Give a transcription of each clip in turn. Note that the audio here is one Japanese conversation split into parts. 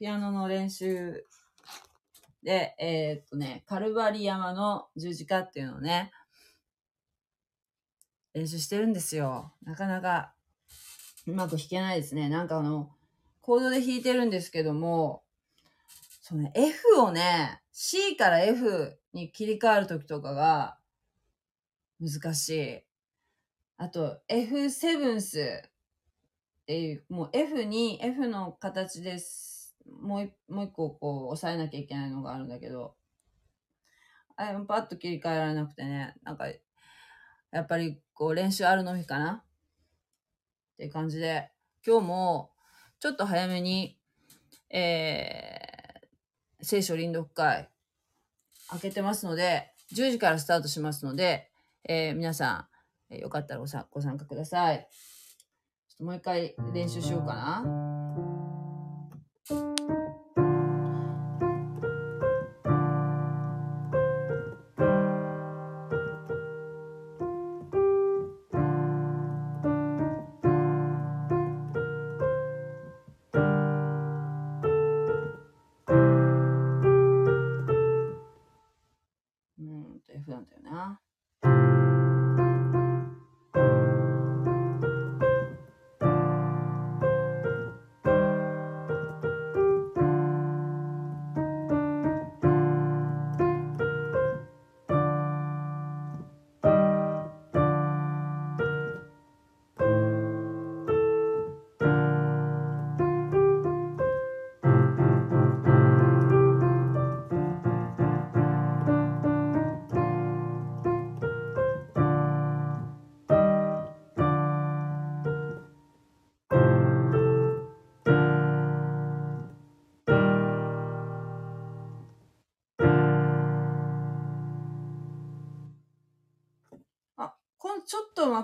ピアノの練習で、えーっとね、カルバリ山の十字架っていうのをね、練習してるんですよ。なかなかうまく弾けないですね。なんかあの、コードで弾いてるんですけども、そうね、F をね、C から F に切り替わるときとかが難しい。あと、F セブンスっていう、もう F に、F の形です。もう一もう一個こう押さえなきゃいけないのがあるんだけど、あれパッと切り替えられなくてね、なんか、やっぱりこう練習あるのみかな？っていう感じで、今日もちょっと早めに、えー、聖書臨読会開けてますので、10時からスタートしますので、えー皆さん、えーよかったらごさご参加ください。ちょっともう一回練習しようかな。うー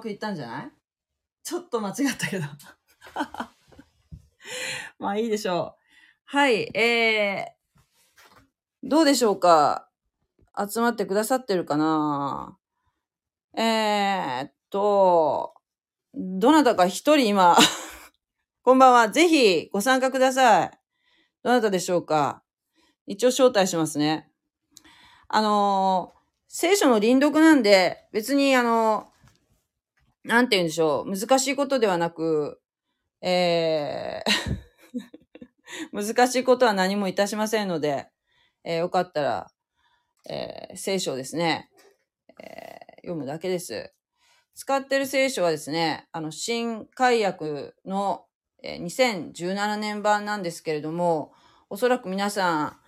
くいったんじゃない？ちょっと間違ったけど。まあいいでしょう。はい、えー、どうでしょうか？集まってくださってるかな？えーっと、どなたか一人今、こんばんは。ぜひご参加ください。どなたでしょうか？一応招待しますね。あのー聖書の臨読なんで、別にあの、なんて言うんでしょう、難しいことではなく、えー 難しいことは何もいたしませんので、えーよかったら、えー聖書をですね、えー読むだけです。使ってる聖書はですね、あの、新海訳の、えー2017年版なんですけれども、おそらく皆さん、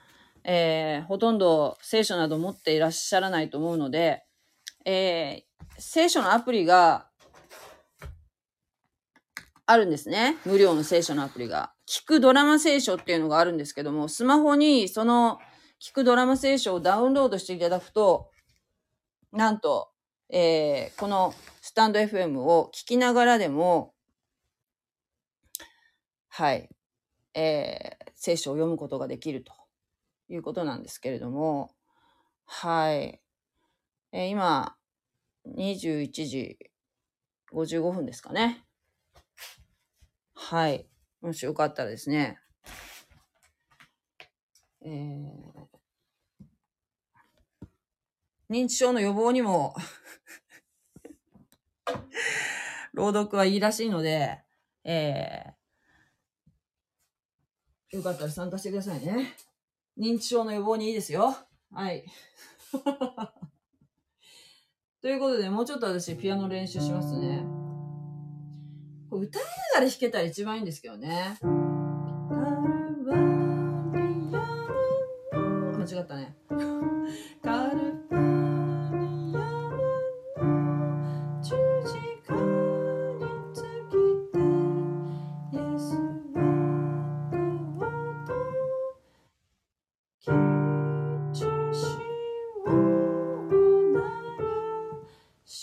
えーほとんど聖書など持っていらっしゃらないと思うので、えー聖書のアプリがあるんですね。無料の聖書のアプリが。聞くドラマ聖書っていうのがあるんですけども、スマホにその聞くドラマ聖書をダウンロードしていただくと、なんと、えーこのスタンド FM を聞きながらでも、はい、えー聖書を読むことができるということなんですけれども、はい。えー今、21時55分ですかね。はい。もしよかったらですね。えー認知症の予防にも 朗読はいいらしいので、えーよかったら参加してくださいね。認知症の予防にいいですよ。はい。ということで、もうちょっと私、ピアノ練習しますね。これ歌いながら弾けたら一番いいんですけどね。間違ったね。カルバニアの十字架につきてイエスはとうと吉しをなよし、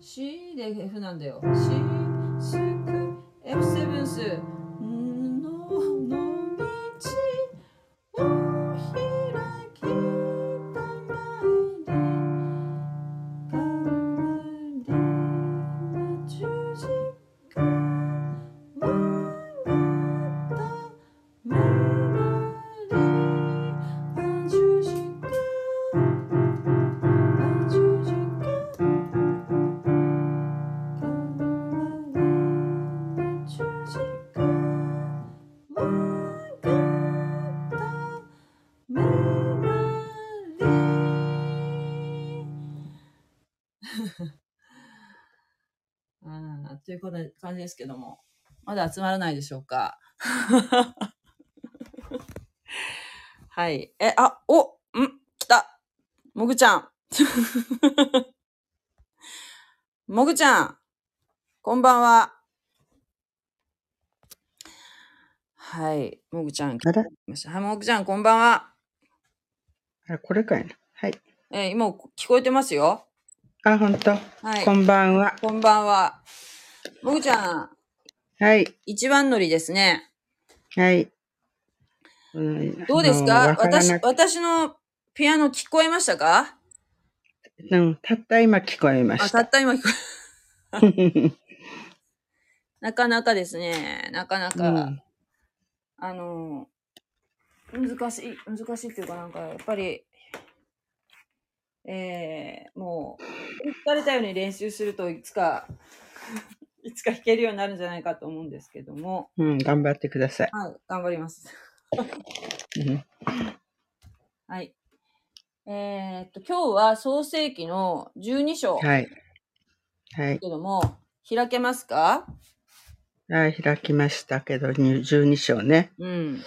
しで F なんだよ。し、すく、F7 ス。の、じですけども、まだ集まらないでしょうか？はい。え、あ、おん来たもぐちゃん もぐちゃんこんばんは。はい。もぐちゃん来あらました。はい、もぐちゃんこんばんは。あ、これかいな。はい。えー今聞こえてますよ。あ、ほんと。はい。こんばんは。こんばんは。もぐちゃん、はい。一番乗りですね。はい。うんどうですか？私私のピアノ聞こえましたか？うん、たった今聞こえまあ、したっ。た今聞こえ、なかなかですね、なかなか、うんあの、難しい、難しいっていうかなんか、やっぱり、えー、もう、言われたように練習するといつか、いつか弾けるようになるんじゃないかと思うんですけども、うん、頑張ってください。はい、頑張ります。うんはい。えーっと、今日は創世記の12章けはい。はい。ども、開けますか？はい、開きましたけど、に12章ね。うん。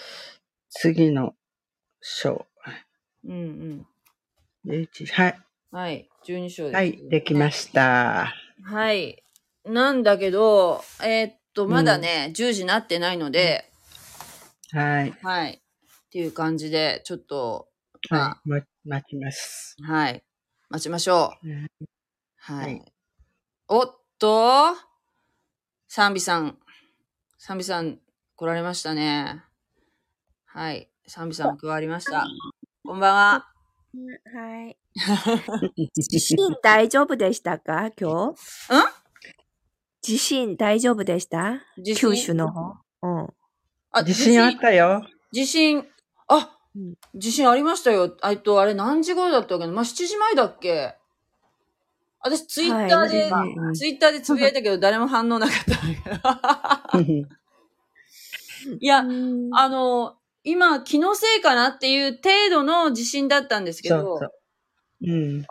次の章。うんうん。11はい。はい。12章です。はい、できました。はい。なんだけど、えーっと、まだね、10時なってないので、はい。はい。っていう感じで、ちょっと、まはい。ま待ちます。あ、はい。待ちましょう。うんはい。はいおっと、サンビさん。サンビさん来られましたね。はい。サンビさん加わりました。こんばんは。はい。大丈夫でしたか？今日？地震大丈夫でした？地九州の方？うん。あ地震あったよ。地震、あうん、地震ありましたよ。えっと、あれ何時頃だったっけな？まあ、7時前だっけ？私、ツイッターで、はいうんツイッターでつぶやいたけど、誰も反応なかった。いや、うんあの、今、気のせいかなっていう程度の地震だったんですけど、そうそう。うん。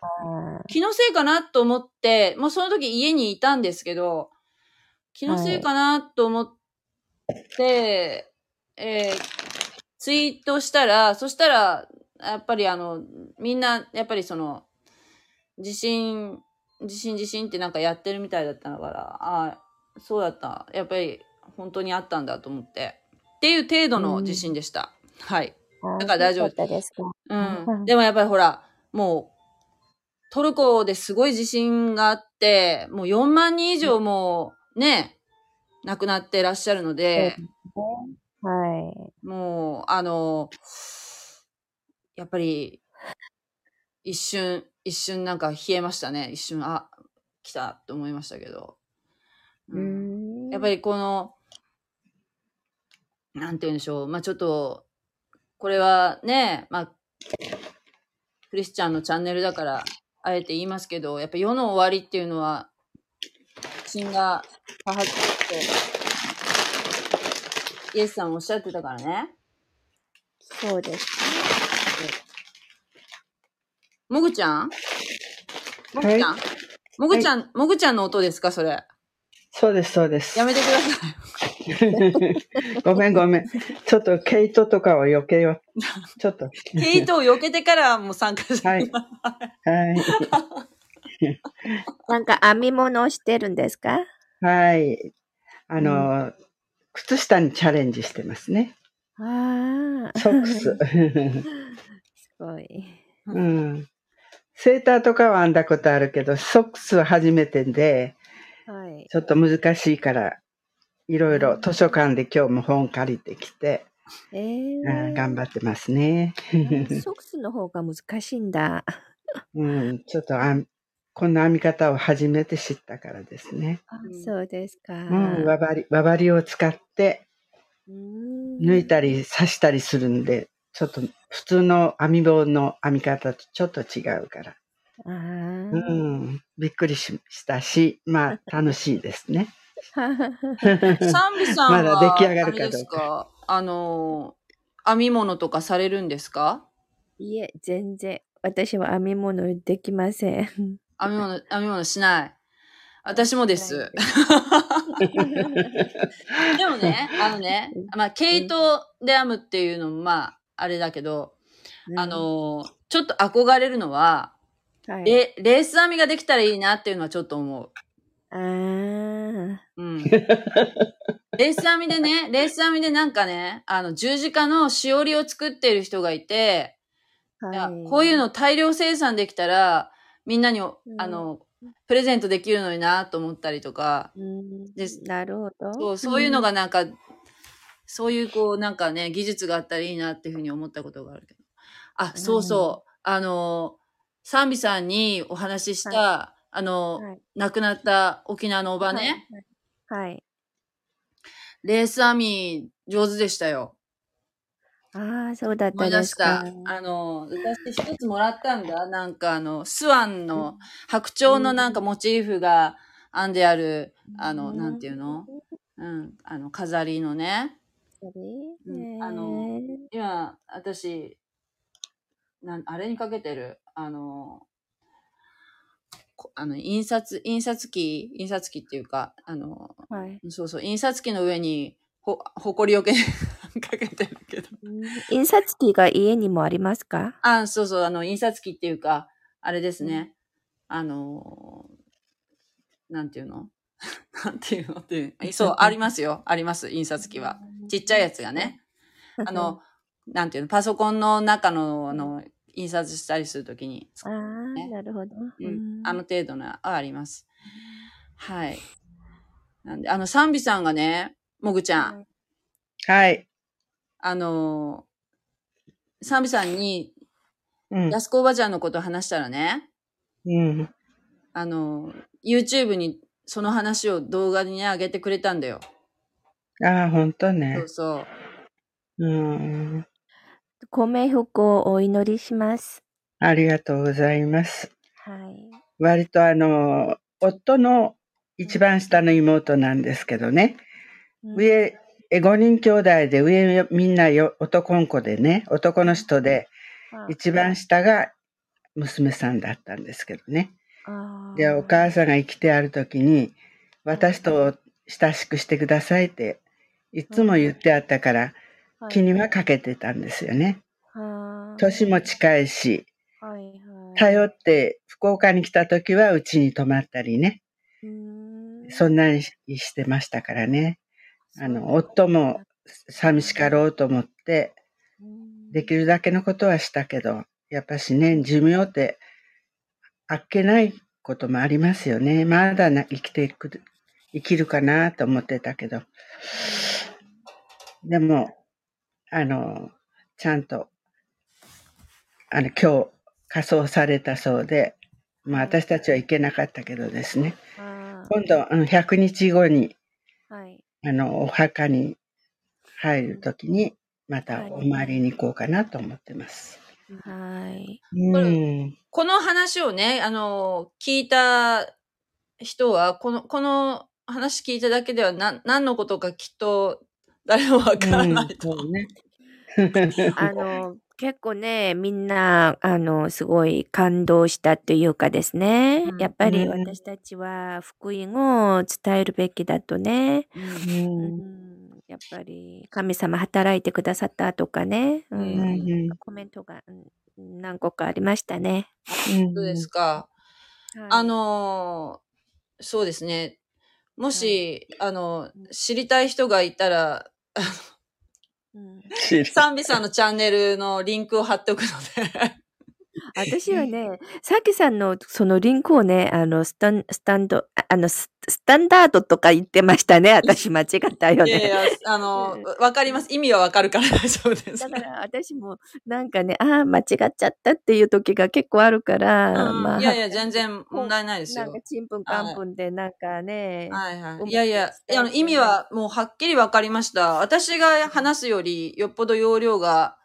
気のせいかなと思って、もうその時家にいたんですけど、気のせいかなと思って、えーツイートしたら、そしたら、やっぱりあの、みんな、やっぱりその、地震、地震地震ってなんかやってるみたいだったから、ああ、そうだった。やっぱり本当にあったんだと思って。っていう程度の地震でした。はい。だから大丈夫ですかうん。うんでもやっぱりほら、もう、トルコですごい地震があって、もう4万人以上もうね、亡くなってらっしゃるので、はい。もう、あの、やっぱり、一瞬、一瞬なんか冷えましたね。一瞬、あ、来たって思いましたけど。ううんん。やっぱりこの、なんて言うんでしょう。まあちょっと、これはね、まあ、クリスチャンのチャンネルだから、あえて言いますけど、やっぱ世の終わりっていうのは、地震が多発して、イエスさんおっしゃってたからね。そうです。もぐちゃん？もぐちゃん、もぐちゃん、もぐちゃんの音ですかそれ？そうです、そうですや。めてください。ごめん、ごめん。ちょっと毛糸とかを避けよう。ちょっと。ヘイトを避けてからもう参加して、はいはい。なんか編み物をしてるんですか？はい。あの、靴下にチャレンジしてますね。ああ。ソックス。すごい。うん。セーターとかは編んだことあるけど、ソックスは初めてで、はい。ちょっと難しいから、いろいろ図書館で今日も本借りてきて、えうんー、頑張ってますね。ソックスの方が難しいんだ。うん、ちょっとあんこんな編み方を初めて知ったからですね。あうんそうですか。うん、輪針、輪針を使ってうん抜いたり刺したりするんで、ちょっと普通の編み棒の編み方とちょっと違うから。あうーん、びっくりししたし、まあ 楽しいですね。サンビさんは、まだ出来上がるかどうかあの、編み物とかされるんですか？いえ、全然。私は編み物できません。編み物、編み物しない。私もです。でもね、あのね、まあ、ケイト・で編むっていうのも、まあ、あれだけど、あ、のーちょっと憧れるのは、はい。レレース編みができたらいいなっていうのはちょっと思う。うん。レース編みでね、レース編みでなんかね、あの、十字架のしおりを作っている人がいて、はい。こういうの大量生産できたら、みんなに、んあの、プレゼントできるのになと思ったりとか、うんですなるほど。そう、そういうのがなんか、そういうこう、なんかね、技術があったらいいなっていうふうに思ったことがあるけど。あ、そうそう。あの、賛美さんにお話しした、あの、はい亡くなった沖縄のおばね、はい。はい。レース編み上手でしたよ。ああ、そうだっ思い出したですかた。。あの、私一つもらったんだ。なんかあの、スワンの白鳥のなんかモチーフが編んである、あの、なんていうの？うん、あの、飾りのね。うんあの今、私、なんあれにかけてる、あの、こあの、印刷、印刷機、印刷機っていうか、あの、はい。そうそう、印刷機の上に、ほ、ほこりよけ かけてるけど。印刷機が家にもありますか？あ、そうそう、あの、印刷機っていうか、あれですね。あの、なんていうの？なんていうのっていう。そう、ありますよ。あります、印刷機は。ちっちゃいやつがね。あの、なんていうの、パソコンの中の、あの、印刷したりするときに、ああ、ねなるほど。うん、あの程度のはあります。はい。なんで、あの、サンビさんがね、もぐちゃん、はい。あのー、サンビさんに、うん。安子おばちゃんのこと話したらね、うん。あのー、YouTube にその話を動画にね、上げてくれたんだよ。ああ、ほんとねそう。そう。うん。ご冥福をお祈りします。ありがとうございます。はい。割とあの、夫の一番下の妹なんですけどね。上、え5人兄弟で上みんなよ男の子でね、男の人で、一番下が娘さんだったんですけどね。で、お母さんが生きてある時に、私と親しくしてくださいって、いつも言ってあったから、気にはかけてたんですよね。年も近いし。頼って福岡に来た時はうちに泊まったりね、そんなにしてましたからね。あの、夫も寂しかろうと思って、できるだけのことはしたけど、やっぱしね、寿命って、あっけないこともありますよね。まだな生きていく、生きるかなと思ってたけど。でも、あの、ちゃんと、あの、今日、仮装されたそうで、まあ私たちは行けなかったけどですね。今度、あの、100日後に、はい。あの、お墓に入るときに、またお参りに行こうかなと思ってます。はい。うん。この話をね、あの、聞いた人は、この、この話聞いただけでは何、何のことかきっと誰もわからないと。そうね。あの、結構ね、みんな、あの、すごい感動したというかですね。うんやっぱりうん私たちは福音を伝えるべきだとね。うんうんやっぱり神様働いてくださったとかね。ううんんコメントがうん何個かありましたね。そうですか。はいあのーそうですね。もし、あの、知りたい人がいたら、あうんのサンビさんのチャンネルのリンクを貼っておくので。私はね、さきさんのそのリンクをね、あの、スタン、スタンド、ああの、ススタンダードとか言ってましたね。私間違ったよね。いやいや、あの、わかります。意味はわかるから 大丈夫ですだ。から私もなんかね、ああ、間違っちゃったっていう時が結構あるから、うんまあ、いやいや、全然問題ないですよなんか。ちんぷんかんぷんで、なんかね、はいはい。いやいや、いやあの意味はもうはっきりわかりました。私が話すよりよっぽど容量が、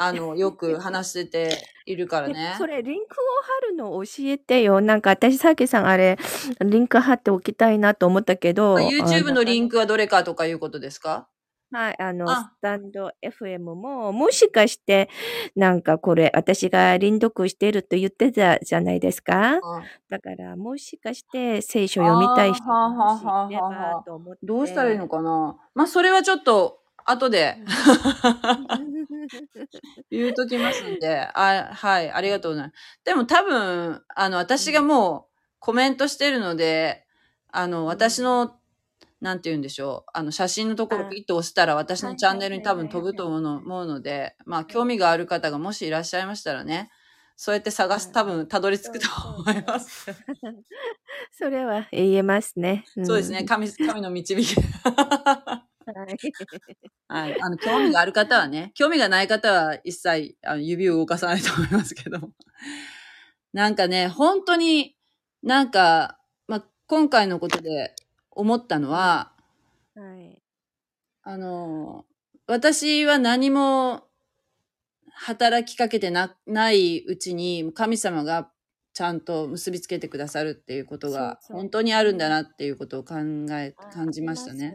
あの、よく話してているからでね。それ、リンクを貼るの教えてよ。なんか私、さきさんあれ、リンク貼っておきたいなと思ったけど。あ YouTube のリンク。クはどれかとかいうことですか？はい、あの、スあ、タンド FM も、もしかして、なんかこれ、私が輪読してると言ってたじゃないですか？あだから、もしかして聖書読みたい人もしいればはあ。と思っどうしたらいいのて。かな？まあ、それはちょっと、後で 言うときますんで、あ、はい、ありがとうございます。でも多分、あの、私がもうコメントしてるので、あの、私の、なんて言うんでしょう。あの、写真のところあピッと押したら私はいのチャンネルに多分飛ぶと思うの思うので、まあ、興味がある方がもしいらっしゃいましたらね、そうやって探す、多分、たどり着くと思います。それは言えますね。そうですね。ん神、神の導き。はい。はい。あの、興味がある方はね、興味がない方は一切あの指を動かさないと思いますけど。なんかね、本当になんか、まあ、今回のことで思ったのは、はい。あの、私は何も働きかけてなないうちに神様がちゃんと結びつけてくださるっていうことが本当にあるんだなっていうことを考え、あ感じましたね。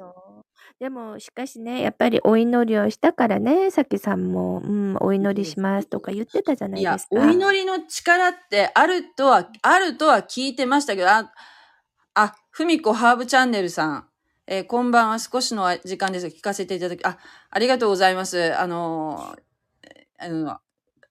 でも、しかしね、やっぱりお祈りをしたからね、さきさんも、うん、お祈りしますとか言ってたじゃないいやです、か。お祈りの力ってあるとは、あるとは聞いてましたけど、あ、あ、ふみこハーブチャンネルさん。えーこんばんは。少しの時間ですが聞かせていただき、あ、ありがとうございます。あのー、あの、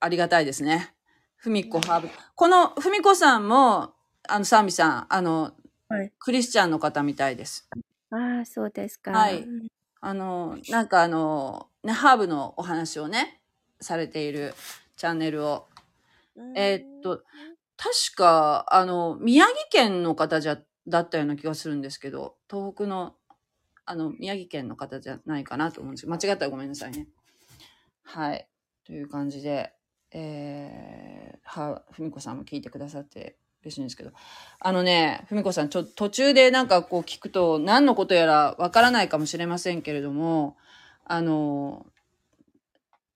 ありがたいですね。ふみこハーブ。このふみこさんも、あの、サンビさん、あの、はいクリスチャンの方みたいです。ああ、そうですか。はいうんあの、なんかあの、ね、ハーブのお話をね、されているチャンネルをえーっと、確か、あの、宮城県の方じゃ、だったような気がするんですけど、東北の、あの、宮城県の方じゃないかなと思うんですけど、間違ったらごめんなさいね。はい。という感じで、えー、は、ふみこさんも聞いてくださって嬉しいんですけど、あのね、ふみこさん、ちょ、途中でなんかこう聞くと、何のことやらわからないかもしれませんけれども、あの、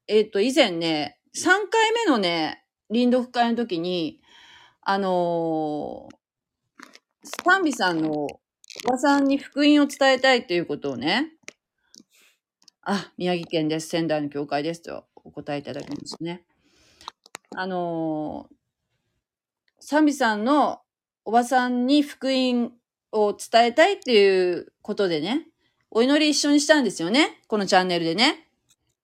えっと、以前ね、3回目のね、臨読会の時に、あのスタンビさんのおばさんに福音を伝えたいということをね、あ、宮城県です。仙台の教会です。とお答えいただきましたね。あのサンビさんのおばさんに福音を伝えたいっていうことでね、お祈り一緒にしたんですよね。このチャンネルでね。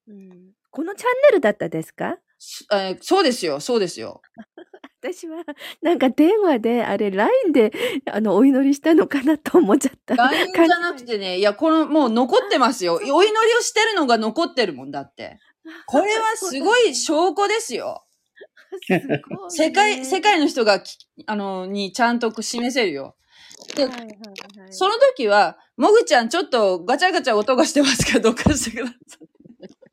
うんこのチャンネルだったですか？すえーそうですよ、そうですよ。私は、なんか電話で、あれ、LINE で、あの、お祈りしたのかなと思っちゃった。LINE じゃなくてね、いや、この、もう残ってますよ。お祈りをしてるのが残ってるもんだって。これはすごい証拠ですよ。世界、世界の人がき、あの、にちゃんと示せるよ。ではいはいはいその時は、もぐちゃんちょっとガチャガチャ音がしてますけど、どっかしてください。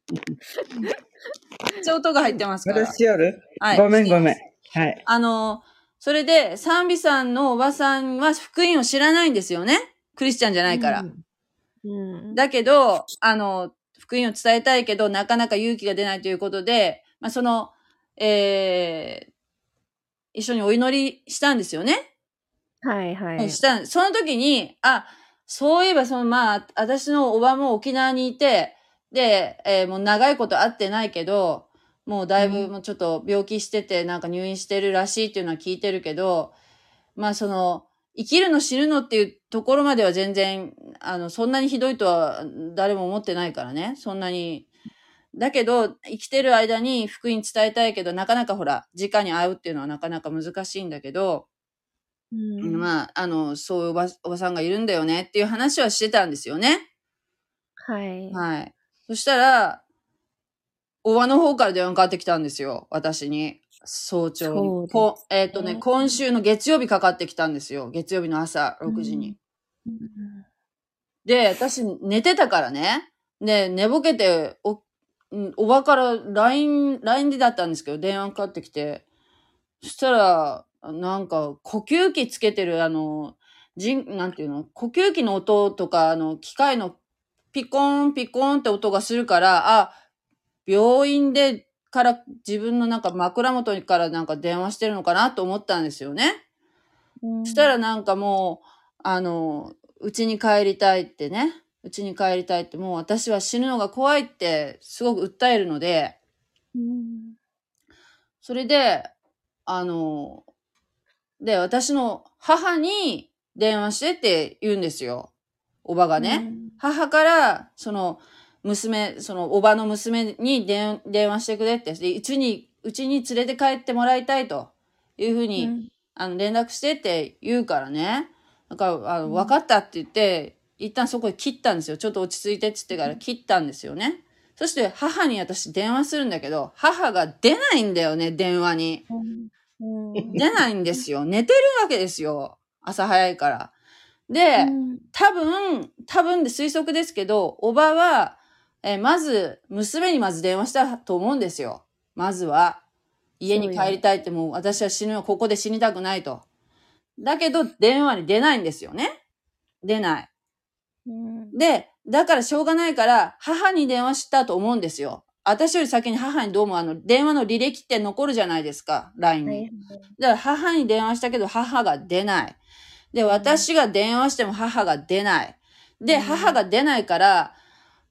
めっちゃ音が入ってますから。私夜はいごめんごめん。はい。あの、それで、サンビさんのおばさんは福音を知らないんですよね。クリスチャンじゃないから。うん。だけど、あの、福音を伝えたいけど、なかなか勇気が出ないということで、まあ、その、えー、一緒にお祈りしたんですよね？はいはい。したんその時に、あ、そういえば、その、まあ、私のおばも沖縄にいて、で、えーもう長いこと会ってないけど、もうだいぶもうちょっと病気してて、なんか入院してるらしいっていうのは聞いてるけど、まあその、生きるの死ぬのっていうところまでは全然、あの、そんなにひどいとは誰も思ってないからね。そんなに。だけど、生きてる間に福音伝えたいけど、なかなかほら、直に会うっていうのはなかなか難しいんだけど、うんまあ、あの、そういうおばおばさんがいるんだよねっていう話はしてたんですよね。はい。はい。そしたら、おばの方から電話かかってきたんですよ。私に。早朝に。そうですこえっ、とね、ね今週の月曜日かかってきたんですよ。月曜日の朝6時に。うんで、私寝てたからね。で、寝ぼけて、お、うんおばから LINE、LINE でだったんですけど、電話かかってきて。そしたら、なんか、呼吸器つけてる、あの、人、なんていうの？呼吸器の音とか、あの、機械のピコーン、ピコーンって音がするから、あ、病院で、から自分のなんか枕元からなんか電話してるのかなと思ったんですよね。うんそしたらなんかもう、あの、うちに帰りたいってね、うちに帰りたいって、もう私は死ぬのが怖いってすごく訴えるので、うん。それで、あの、で、私の母に電話してって言うんですよ。おばがね。母から、その、娘、その、おばの娘に電電話してくれって、でうちに、うちに連れて帰ってもらいたいというふううに、ん。あの、連絡してって言うからね。だから、あの、うん分かったって言って、一旦そこで切ったんですよ。ちょっと落ち着いてって言ってから切ったんですよね。そして母に私電話するんだけど、母が出ないんだよね、電話に。うん。出ないんですよ。寝てるわけですよ。朝早いから。で、多分、多分で推測ですけど、おばは、えーまず、娘にまず電話したと思うんですよ。まずは。家に帰りたいってもう私は死ぬよ。ここで死にたくないと。だけど、電話に出ないんですよね。出ない。うん。で、だからしょうがないから、母に電話したと思うんですよ。私より先に母にどうもあの、電話の履歴って残るじゃないですか。LINE に。はいだから母に電話したけど母が出ない。で、私が電話しても母が出ない。で、うん母が出ないから、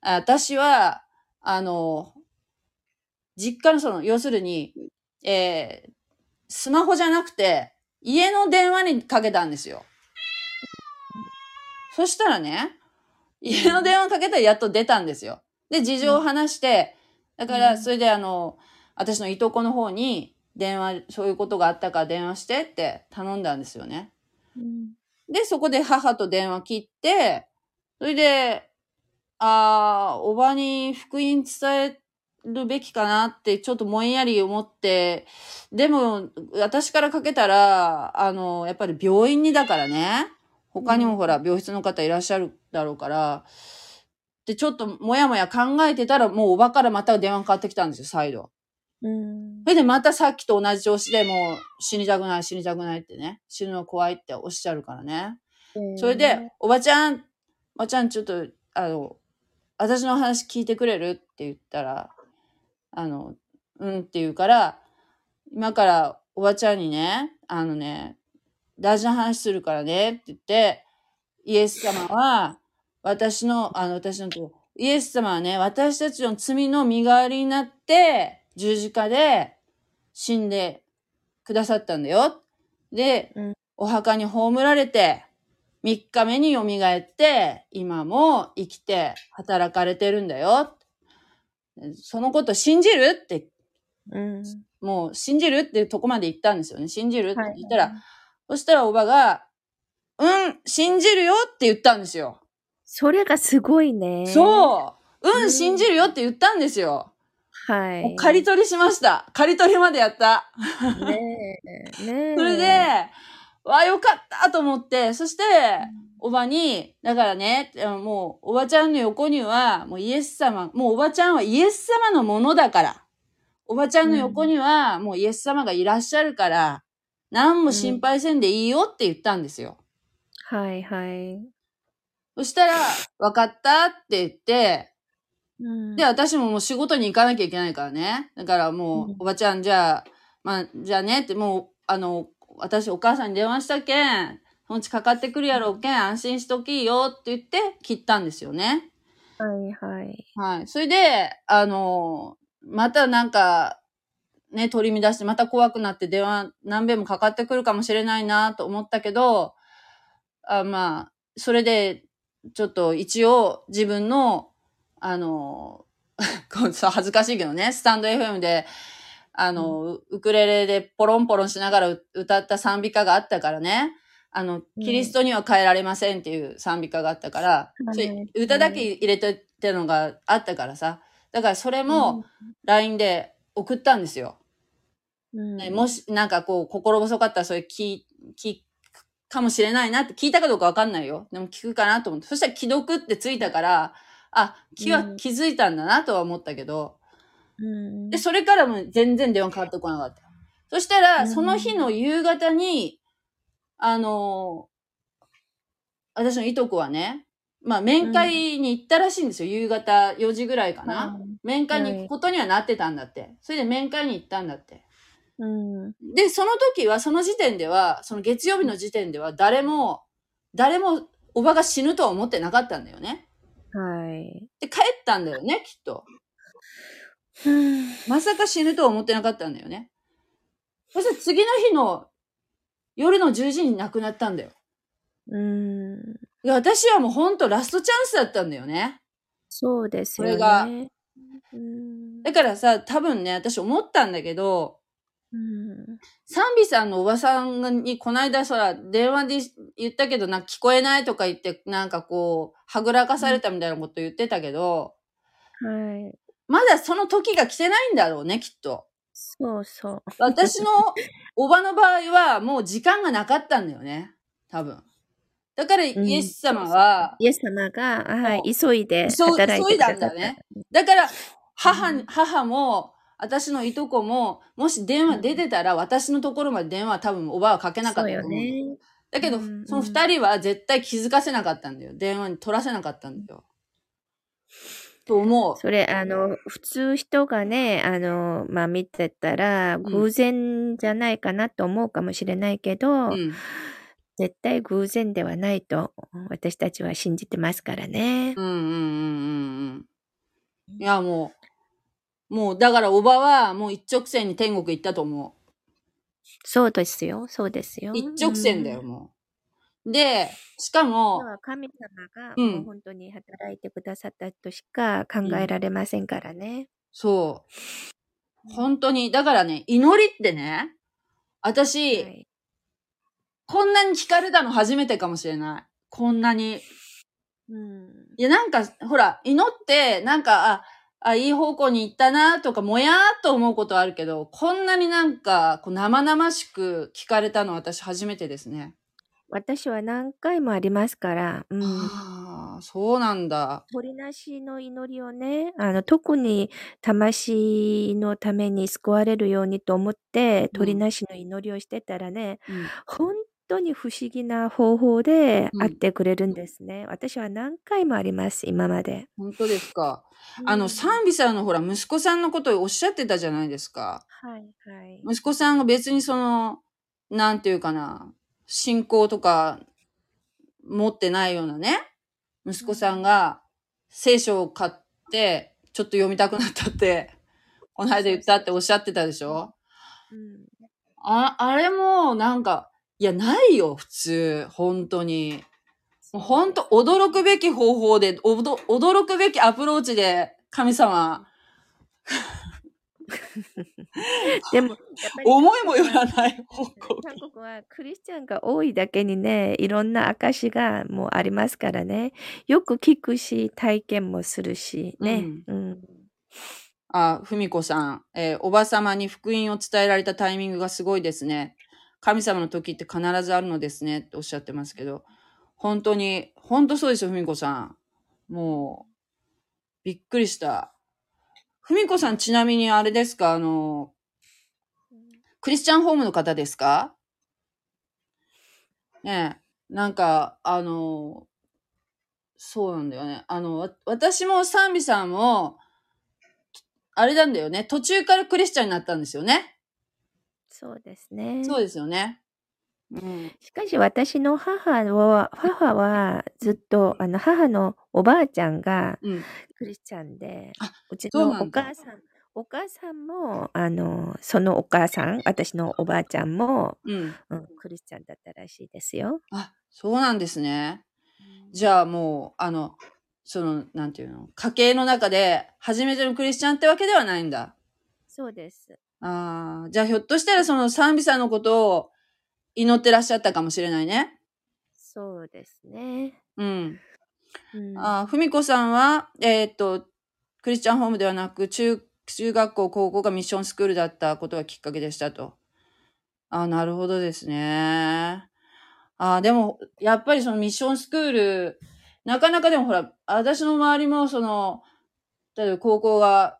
あ私は、あの、実家のその、要するに、えースマホじゃなくて、家の電話にかけたんですよ。そしたらね、家の電話かけたらやっと出たんですよ。で、事情を話して、だから、うんそれであの、私のいとこの方に電話、そういうことがあったから電話してって頼んだんですよね。うん。で、そこで母と電話切って、それで、ああ、おばに福音伝えるべきかなってちょっとぼんやり思って、でも、私からかけたら、あの、やっぱり病院にだからね、他にもほら、病室の方いらっしゃるだろうから、で、ちょっともやもや考えてたら、もうおばからまた電話かかってきたんですよ、再度。うんそれでまたさっきと同じ調子でもう死にたくない死にたくないってね、死ぬの怖いっておっしゃるからね。それで、おばちゃん、おばちゃんちょっと、あの、私の話聞いてくれるって言ったら、あの、うんって言うから、今からおばちゃんにね、あのね、大事な話するからねって言って、イエス様は、私の、あの、私のとこ、イエス様はね、私たちの罪の身代わりになって、十字架で死んでくださったんだよ。で、うんお墓に葬られて、3日目に蘇って、今も生きて働かれてるんだよ。そのこと信じるって、うん。もう信じるっていうとこまで言ったんですよね。信じるってはい言ったら、そしたらおばが、うん、信じるよって言ったんですよ。それがすごいね。そうう、うんん信じるよって言ったんですよ。はい。もう借り取りしました。借り取りまでやった。ねえ。ねえ。それで、わあ、よかったと思って、そして、おばに、だからね、もう、おばちゃんの横には、もうイエス様、もうおばちゃんはイエス様のものだから。おばちゃんの横には、もうイエス様がいらっしゃるから、何も心配せんでいいよって言ったんですよ。はいはい。そしたら、わかったって言って、うんで、私ももう仕事に行かなきゃいけないからね。だからもう、うんおばちゃん、じゃあ、まあ、じゃあねって、もう、あの、私お母さんに電話したけん、そのうちかかってくるやろうけん、安心しときよって言って切ったんですよね。はいはい。はい。それで、あの、またなんか、ね、取り乱して、また怖くなって電話何遍もかかってくるかもしれないなと思ったけど、あまあ、それで、ちょっと一応自分の、あの、恥ずかしいけどね、スタンド FM で、あの、ウクレレでポロンポロンしながらう歌った賛美歌があったからね、あの、うん。キリストには変えられませんっていう賛美歌があったから、はいそれ歌だけ入れてってのがあったからさ、だからそれも LINE で送ったんですよ。うん、ねもし、なんかこう、心細かったらそれ聞、聞くかもしれないなって、聞いたかどうかわかんないよ。でも聞くかなと思って。そしたら既読ってついたから、あ、気はうん気づいたんだなとは思ったけど、うん、で、それからも全然電話かかってこなかった。そしたうら、んその日の夕方に、あの私のいとこはね、まあ面会に行ったらしいんですよ。夕方4時ぐらいかな。面会に行くことにはなってたんだって。それで面会に行ったんだって。うん。で、その時は、その時点では、その月曜日の時点では、誰も、誰も、おばが死ぬとは思ってなかったんだよね。はい。で、帰ったんだよね、きっと。まさか死ぬとは思ってなかったんだよね。そして次の日の夜の10時に亡くなったんだよ。うん。いや私はもうほんとラストチャンスだったんだよね。そうですよね。これがうんだからさ、多分ね、私思ったんだけど、うんサンビさんのおばさんにこの間そら電話で言ったけどなんか聞こえないとか言ってなんかこうはぐらかされたみたいなこと言ってたけど、はい。まだその時が来てないんだろうね、きっと。そうそう。私のおばの場合はもう時間がなかったんだよね。多分。だからイエス様は、イエス様が、はい、急いで急働いて急いだ。んだね。だから母に、うん母も、私のいとこも、もし電話出てたら、私のところまで電話多分おばはかけなかったと思う。ね。だけど、うんその二人は絶対気づかせなかったんだよ。電話に取らせなかったんだよ。と思う。それ、あの、普通人がね、あの、まあ見てたら、偶然じゃないかなと思うかもしれないけど、うん。絶対偶然ではないと私たちは信じてますからねう。んうんうんうんうん。いや、もう、もう、だからおばはもう一直線に天国行ったと思そうですよ、そうですよ。う。一直線だよ、うんもう。で、しか今も、は神様がうんもう本当に働いてくださったとしか考えられませんからね。そう。本当に、だからね、祈りってね、私、はいこんなに聞かれたの初めてかもしれない。こんなに。うんいや、なんか、ほら、祈って、なんか、あ、あ、いい方向に行ったなとか、もやーっと思うことはあるけど、こんなになんか、こう生々しく聞かれたの私初めてですね。私は何回もありますから、うん、ああ、そうなんだ。鳥なしの祈りをね、あの特に魂のために救われるようにと思って、うん鳥なしの祈りをしてたらね、うん。本当に不思議な方法でうん会ってくれるんですね。私は何回もあります、今まで。本当ですか。あの、うんサンビさんのほら、息子さんのことをおっしゃってたじゃないですか。はいはい。息子さんが別にその、なんていうかな、信仰とか持ってないようなね、息子さんが聖書を買って、ちょっと読みたくなったって、この間言ったっておっしゃってたでしょうんあ、あれもなんか、いや、ないよ、普通、本当に。もう本当驚くべき方法で、おど驚くべきアプローチで、神様、でも、思いもよらない方向韓国はクリスチャンが多いだけにね、いろんな証がもうありますからね。よく聞くし、体験もするしね。うん。あ、ふみこさん、えーおばさまに福音を伝えられたタイミングがすごいですね。神様の時って必ずあるのですねっておっしゃってますけど、本当に、本当そうですよ、ふみこさん。もう、びっくりした。ふみこさん、ちなみにあれですか？あの、クリスチャンホームの方ですか？ねえ、なんか、あの、そうなんだよね。あの、私もサンビさんも、あれなんだよね。途中からクリスチャンになったんですよね。そうですね。そうですよね。うん。しかし私の母は、母はずっと、あの、母のおばあちゃんがうん。クリスチャンであ、うちのおそうなんだ母さん、お母さんも、あの、そのお母さん、私のおばあちゃんも、うん。うん、クリスチャンだったらしいですよ。あ、そうなんですね。じゃあもう、あの、その、なんていうの、家系の中で初めてのクリスチャンってわけではないんだ。そうです。ああ、じゃあひょっとしたらその賛美さんのことを祈ってらっしゃったかもしれないね。そうですね。うん。うん、あーふみこさんは、えーっと、クリスチャンホームではなく、中、中学校、高校がミッションスクールだったことがきっかけでしたと。あーなるほどですね。あーでも、やっぱりそのミッションスクール、なかなかでもほら、私の周りもその、例えば高校が、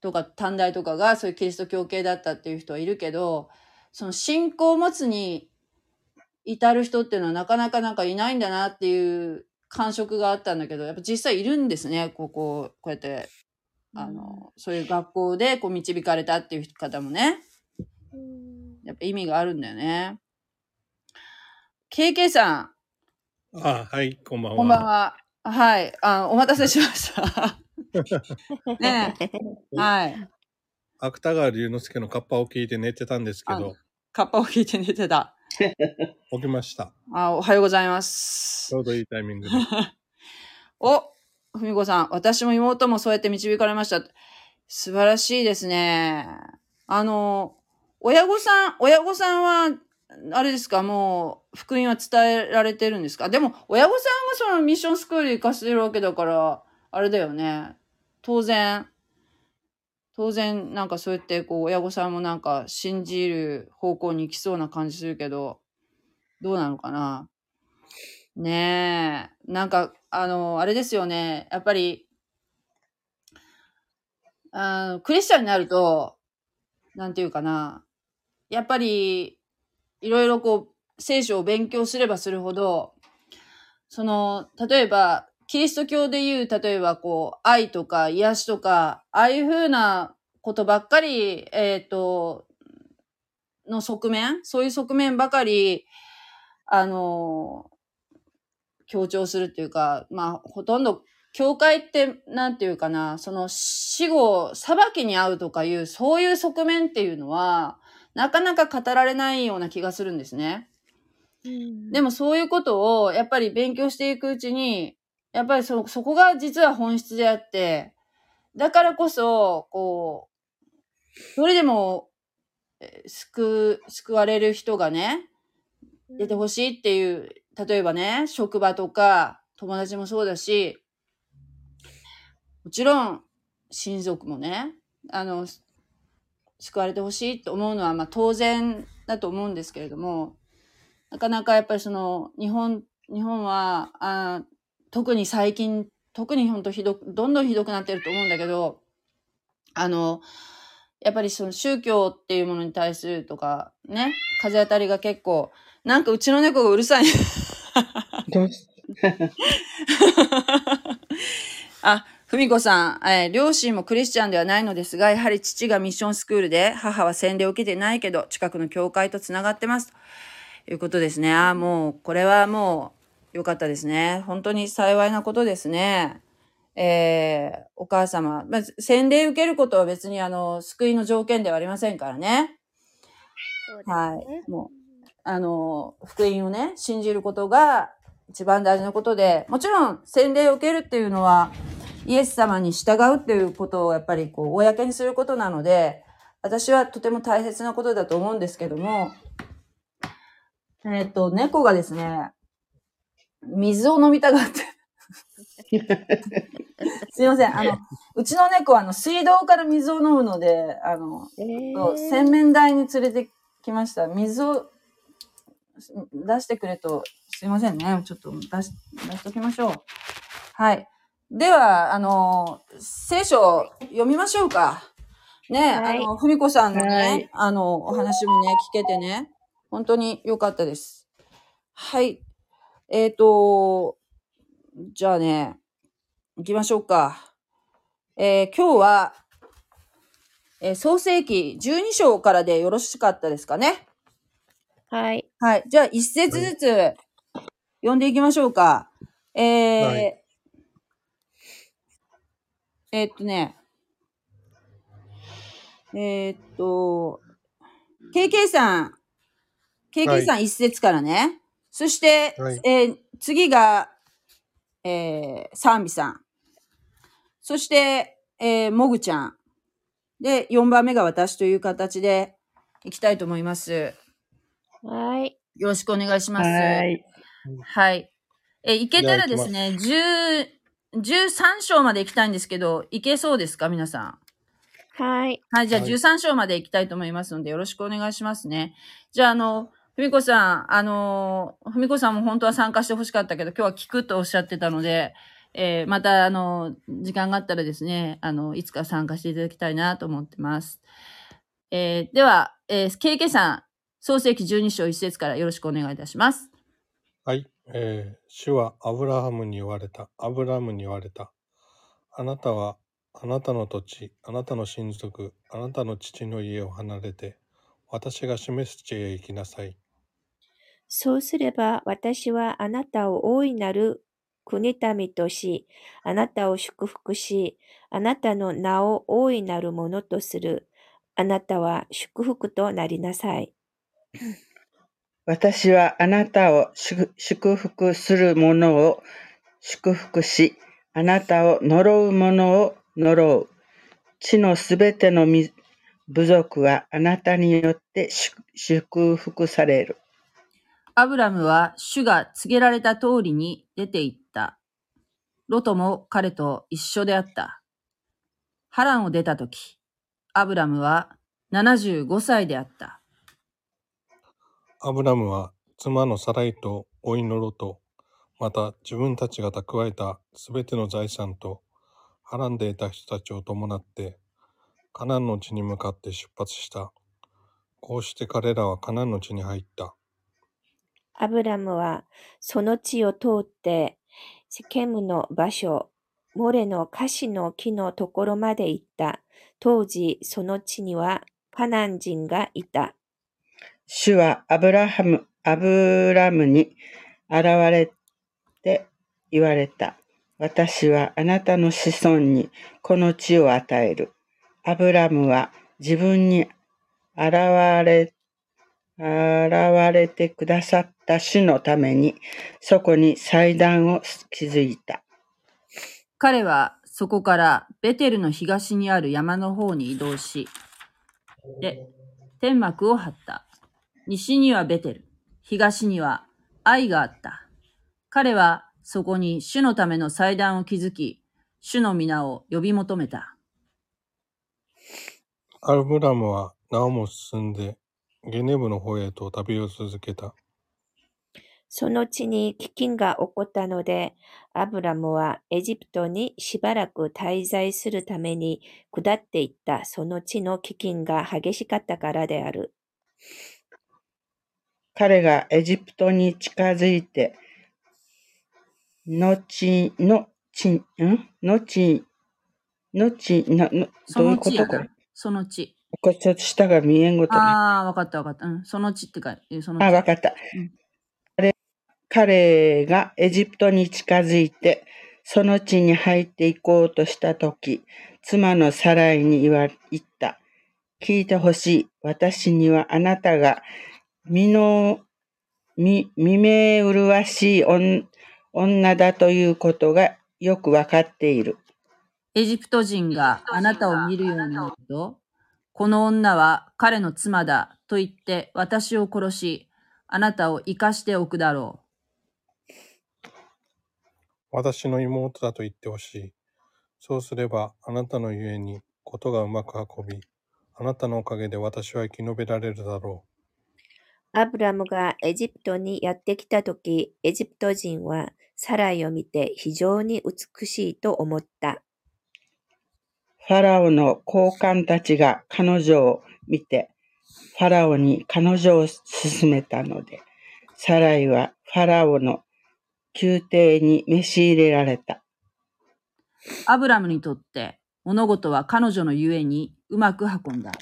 とか短大とかがそういうキリスト教系だったっていう人はいるけど、その信仰を持つに至る人っていうのはなかなかなんかいないんだなっていう感触があったんだけど、やっぱ実際いるんですね、ここ、こうやって、あの、そういう学校でこう導かれたっていう方もね。うんやっぱ意味があるんだよね。KK さあ、はい、こんばんん、は。こんばんは。はい。あお待たせしました。ねえ。はい。芥川龍之介のカッパを聞いて寝てたんですけど、カッパを聞いて寝てた。起きました。あおはようございますち。ょうどいいタイミングで。お、ふみこさん、私も妹もそうやって導かれました。素晴らしいですね。あの、親御さん、親御さんは、あれですか、もう、福音は伝えられてるんですか？でも、親御さんがそのミッションスクール行かせてるわけだから、あれだよね。当然、当然、なんかそうやって、こう、親御さんもなんか信じる方向に行きそうな感じするけど、どうなのかなねえ。なんか、あの、あれですよね。やっぱり、あークリスチャンになると、なんていうかな。やっぱり、いろいろこう、聖書を勉強すればするほど、その、例えば、キリスト教でいう、例えばこう、愛とか癒しとか、ああいう風なことばっかり、えっ、と、の側面そういう側面ばかり、あの、強調するっていうか、まあ、ほとんど、教会って、なんていうかな、その死後、裁きに遭うとかいう、そういう側面っていうのは、なかなか語られないような気がするんですね。でもそういうことを、やっぱり勉強していくうちに、やっぱりそ、そこが実は本質であって、だからこそ、こう、それでも、えー救う、救われる人がね、出てほしいっていう、例えばね、職場とか友達もそうだし、もちろん親族もね、あの、救われてほしいと思うのはまあ当然だと思うんですけれども、なかなかやっぱりその日本、日本は、あ特に最近、特に本当ひどく、どんどんひどくなってると思うんだけど、あの、やっぱりその宗教っていうものに対するとか、ね、風当たりが結構、なんかうちの猫がうるさい。どうし あ、ふみこさん、えー両親もクリスチャンではないのですが、やはり父がミッションスクールで、母は洗礼を受けてないけど、近くの教会とつながってます。ということですね。あーもう、これはもう、よかったですね。本当に幸いなことですね。えーお母様、まず、洗礼受けることは別に、あの、救いの条件ではありませんからね。はい。もう、あの、福音をね、信じることが一番大事なことで、もちろん洗礼を受けるっていうのは、イエス様に従うっていうことをやっぱりこう、公にすることなので、私はとても大切なことだと思うんですけども、えっ、と、猫がですね、水を飲みたがって、すいません。あの、うちの猫はあの、水道から水を飲むので、あの、そう洗面台に連れてきました。水を出してくれと、すいませんね。ちょっと出し、出しときましょう。はい。では、あの、聖書を読みましょうか。ね、はいあの、ふみこさんのね、はいあの、お話もね、聞けてね、本当に良かったです。はい。えっ、と、じゃあね、行きましょうか。えー今日は、えー創世記12章からでよろしかったですかね？はい。はい。じゃあ、一節ずつ読んでいきましょうか。えーはいえーっとね、えーっと、KK さん、KK さん一節からね。そして、はいえー次が、えー、賛美さん。そして、えー、もぐちゃん。で、4番目が私という形でいきたいと思います。はい。よろしくお願いします。はい。はい。え、いけたらですね、10、13章まで行きたいんですけど、いけそうですか皆さん？はい。はい、じゃあはい13章まで行きたいと思いますので、よろしくお願いしますね。じゃあ、あの、ふみこさん、あの、ふみこさんも本当は参加してほしかったけど、今日は聞くとおっしゃってたので、えーまた、あの、時間があったらですね、あの、いつか参加していただきたいなと思ってます。えーでは、えー、KK さん、創世記12章1節からよろしくお願いいたします。はい、えー主はアブラハムに言われた。アブラハムに言われた。あなたはあなたの土地、あなたの親族、あなたの父の家を離れて、私が示す地へ行きなさい。そうすれば私はあなたを大いなる国民とし、あなたを祝福し、あなたの名を大いなるものとする。あなたは祝福となりなさい。私はあなたを祝福する者を祝福し、あなたを呪う者を呪う。地のすべての部族はあなたによって祝福される。アブラムは主が告げられた通りに出て行った。ロトも彼と一緒であった。ハランを出たとき、アブラムは75歳であった。アブラムは妻のサライと老いのロト、また自分たちが蓄えたすべての財産と、ハランで得た人たちを伴って、カナンの地に向かって出発した。こうして彼らはカナンの地に入った。アブラムはその地を通ってセケムの場所、モレのカシの木のところまで行った。当時その地にはカナン人がいた。主はアブラハム、アブラムに現れて言われた。私はあなたの子孫にこの地を与える。アブラムは自分に現れ現れてくださった主のために、そこに祭壇を築いた。彼はそこからベテルの東にある山の方に移動し、で、天幕を張った。西にはベテル、東には愛があった。彼はそこに主のための祭壇を築き、主の皆を呼び求めた。アルブラムはなおも進んでゲネブの方へと旅を続けた。その地に飢饉が起こったので、アブラムはエジプトにしばらく滞在するために下っていったその地の飢饉が激しかったからである。彼がエジプトに近づいて、後のち、ん？後、後、な、の、どういうことこれその地。これちょっと下が見えんごとに。ああ、わかったわかった。うん。その地ってか、そのあ、わかった。うん彼。彼がエジプトに近づいて、その地に入っていこうとしたとき、妻のサライに言わ言った。聞いてほしい。私にはあなたが身の、身、身目麗しい女だということがよくわかっている。エジプト人があなたを見るようになると、この女は彼の妻だと言って私を殺し、あなたを生かしておくだろう。私の妹だと言ってほしい。そうすればあなたのゆえにことがうまく運び、あなたのおかげで私は生き延びられるだろう。アブラムがエジプトにやってきたとき、エジプト人はサライを見て非常に美しいと思った。ファラオの高官たちが彼女を見て、ファラオに彼女を勧めたので、サライはファラオの宮廷に召し入れられた。アブラムにとって物事は彼女のゆえにうまく運んだ。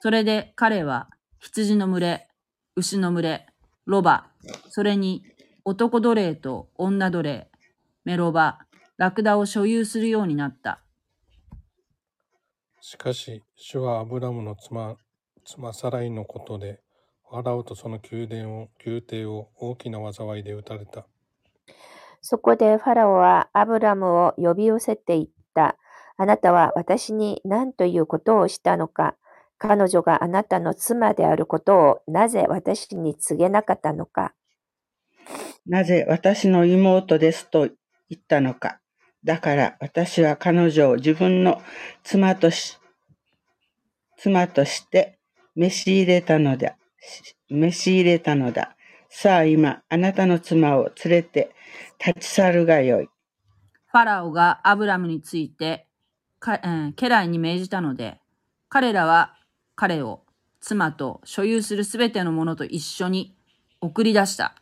それで彼は羊の群れ、牛の群れ、ロバ、それに男奴隷と女奴隷、メロバ、ラクダを所有するようになった。しかし、主はアブラムの妻、妻サライのことで、ファラオとその宮殿を、宮廷を大きな災いで打たれた。そこでファラオはアブラムを呼び寄せていった。あなたは私に何ということをしたのか。彼女があなたの妻であることをなぜ私に告げなかったのか。なぜ私の妹ですと言ったのか。だから私は彼女を自分の妻とし、妻として召し入れたのだ。召し入れたのだ。さあ今、あなたの妻を連れて立ち去るがよい。ファラオがアブラムについて、かえー、家来に命じたので、彼らは彼を妻と所有するすべてのものと一緒に送り出した。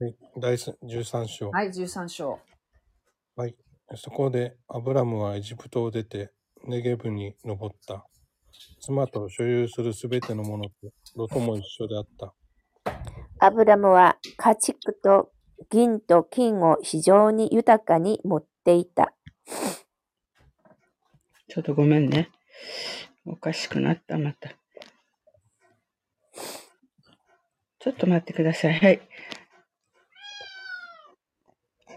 第13章。はい、13章。はい。そこで、アブラムはエジプトを出て、ネゲブに登った。妻と所有するすべてのものと、ロトも一緒であった。アブラムは家畜と銀と金を非常に豊かに持っていた。ちょっとごめんね。おかしくなった、また。ちょっと待ってください。はい。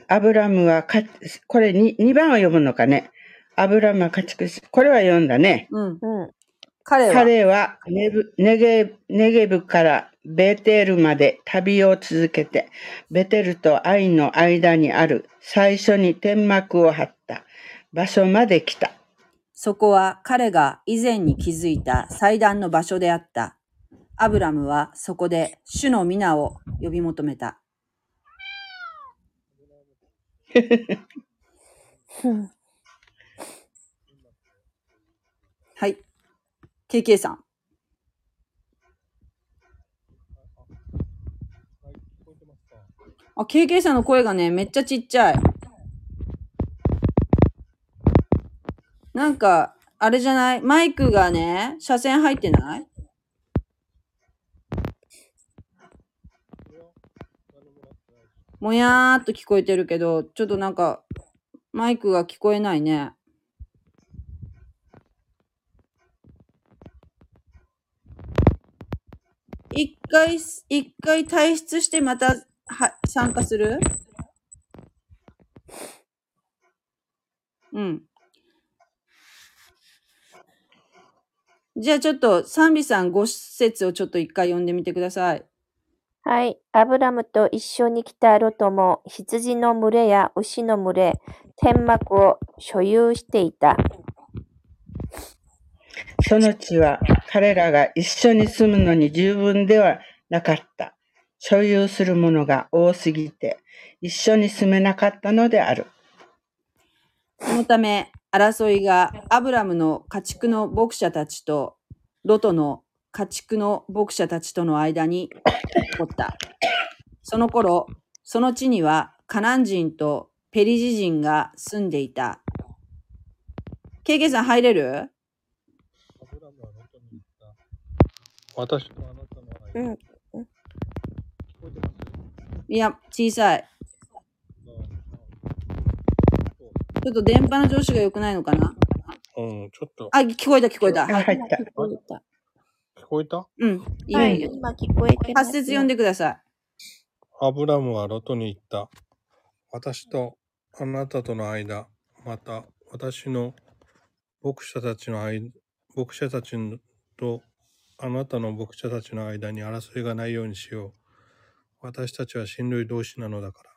アブラムはか、これ 2, 2番を読むのかね。アブラムは家畜し、これは読んだね。うん。うん。彼は、彼はネブネゲネゲブからベテルまで旅を続けて、ベテルとアイの間にある最初に天幕を張った場所まで来た。そこは彼が以前に築いた祭壇の場所であった。アブラムはそこで主の皆を呼び求めた。はい。KK さん。あ、KK さんの声がね、めっちゃちっちゃい。なんか、あれじゃない？マイクがね、車線入ってない？もやーっと聞こえてるけど、ちょっとなんか、マイクが聞こえないね。一回、一回退出してまた、は、参加する？うん。じゃあちょっと、賛美さんご節をちょっと一回読んでみてください。はい。アブラムと一緒に来たロトも羊の群れや牛の群れ、天幕を所有していた。その地は彼らが一緒に住むのに十分ではなかった。所有するものが多すぎて、一緒に住めなかったのである。そのため、争いがアブラムの家畜の牧者たちと、ロトの家畜の牧者たちとの間に起こった。その頃、その地にはカナン人とペリジ人が住んでいた。ケイケイさん入れる？私とあなたの間、いや、小さい。あちょっと電波の調子が良くないのかな？うん、ちょっと、あ、聞こえた聞こえた。あ、入った。聞こえた？うん。今聞こえてます、発節読んでくださアブラムはロトに言った。私とあなたとの間、また私の牧者たちの間、牧者たちとあなたの牧者たちの間に争いがないようにしよう。私たちは親類同士なのだから。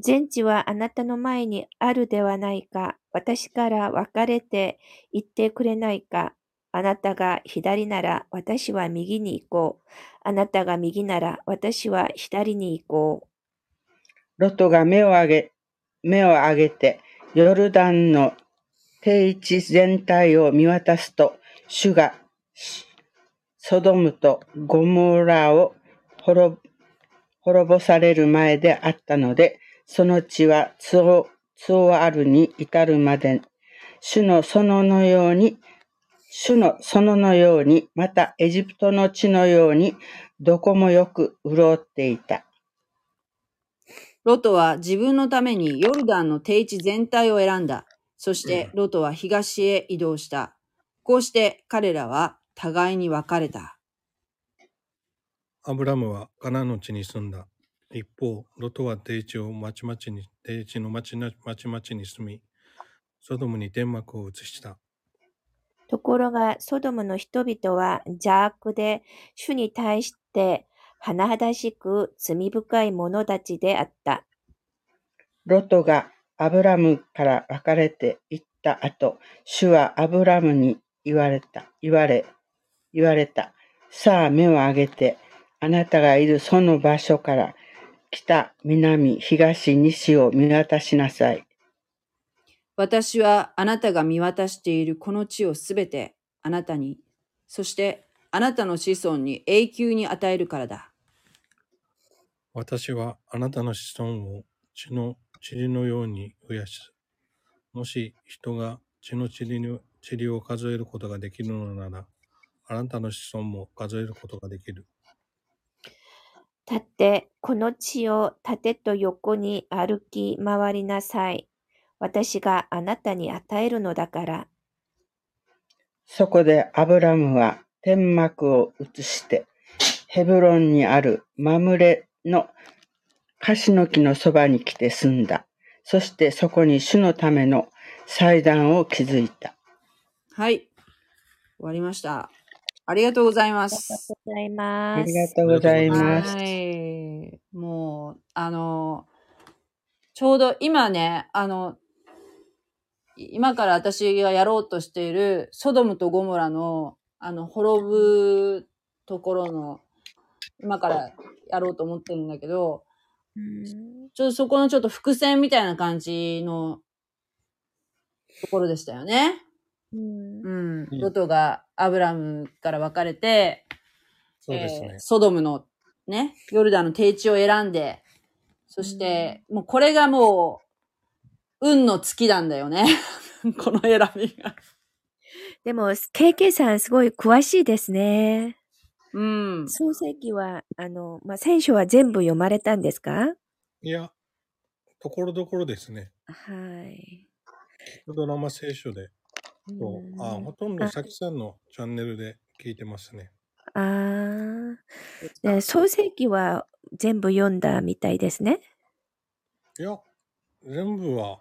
全地はあなたの前にあるではないか。私から別れて行ってくれないか。あなたが左なら私は右に行こう。あなたが右なら私は左に行こうロトが目を上げ、目を上げて、ヨルダンの定位置全体を見渡すと、主がソドムとゴモラを滅滅ぼされる前であったので、その地はツオツオアルに至るまで、主の園のように、主の園のように、またエジプトの地のように、どこもよく潤っていた。ロトは自分のためにヨルダンの低地全体を選んだ。そしてロトは東へ移動した。こうして彼らは互いに別れた。アブラムはカナンの地に住んだ。一方、ロトは低地を町々に、低地の町な町々に住み、ソドムに天幕を移した。ところが、ソドムの人々は邪悪で、主に対して甚だしく罪深い者たちであった。ロトがアブラムから別れて行った後、主はアブラムに言われた、言われ、言われた。さあ目を上げて、あなたがいるその場所から北、南、東、西を見渡しなさい。私はあなたが見渡しているこの地をすべてあなたに、そしてあなたの子孫に永久に与えるからだ。私はあなたの子孫を血の塵のように増やす。もし人が血の塵に塵を数えることができるのなら、あなたの子孫も数えることができる。立って、この地を縦と横に歩き回りなさい。私があなたに与えるのだから。そこでアブラムは天幕を移して、ヘブロンにあるマムレの樫の木のそばに来て住んだ。そしてそこに主のための祭壇を築いた。はい。終わりました。ありがとうございまありがとす。うございます。ありがとうございます。はい。もう、あの、ちょうど今ね、あの、今から私がやろうとしているソドムとゴモラの、あの、滅ぶところの、今からやろうと思ってるんだけど、うんちょっとそこのちょっと伏線みたいな感じのところでしたよね。うんうん。うんロトがアブラムから別れて、そうですねえー。ソドムのね、ヨルダンの低地を選んで、そして、もうこれがもう、運の月なんだよね。この選びが。でも、KK さんすごい詳しいですね。うん。創世記は、あの、まあ、聖書は全部読まれたんですか？いや、ところどころですね。はい。ドラマ聖書で。あほとんどさきさんのチャンネルで聞いてますね。あーで創世記は全部読んだみたいですね。いや、全部は